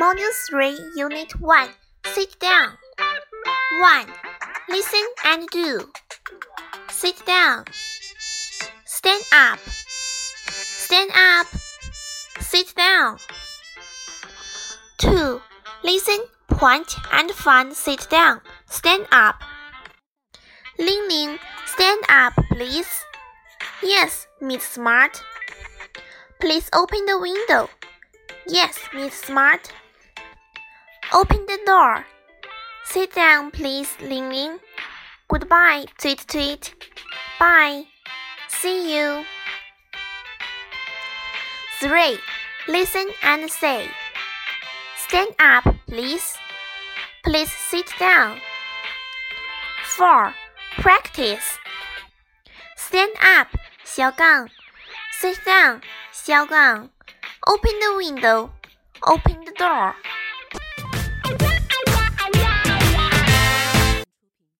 Module 3, Unit 1. Sit down. 1. Listen and do. Sit down. Stand up. Stand up. Sit down. 2. Listen, point, and find sit down. Stand up. Ling Ling, stand up, please. Yes, Miss Smart. Please open the window. Yes, Miss Smart. Open the door. Sit down, please, Ling Ling. Goodbye, Tweet Tweet. Bye. See you. 3. Listen and say. Stand up, please. Please sit down. 4. Practice. Stand up, 小杠. Sit down, Xiao Gang. Open the window. Open the door.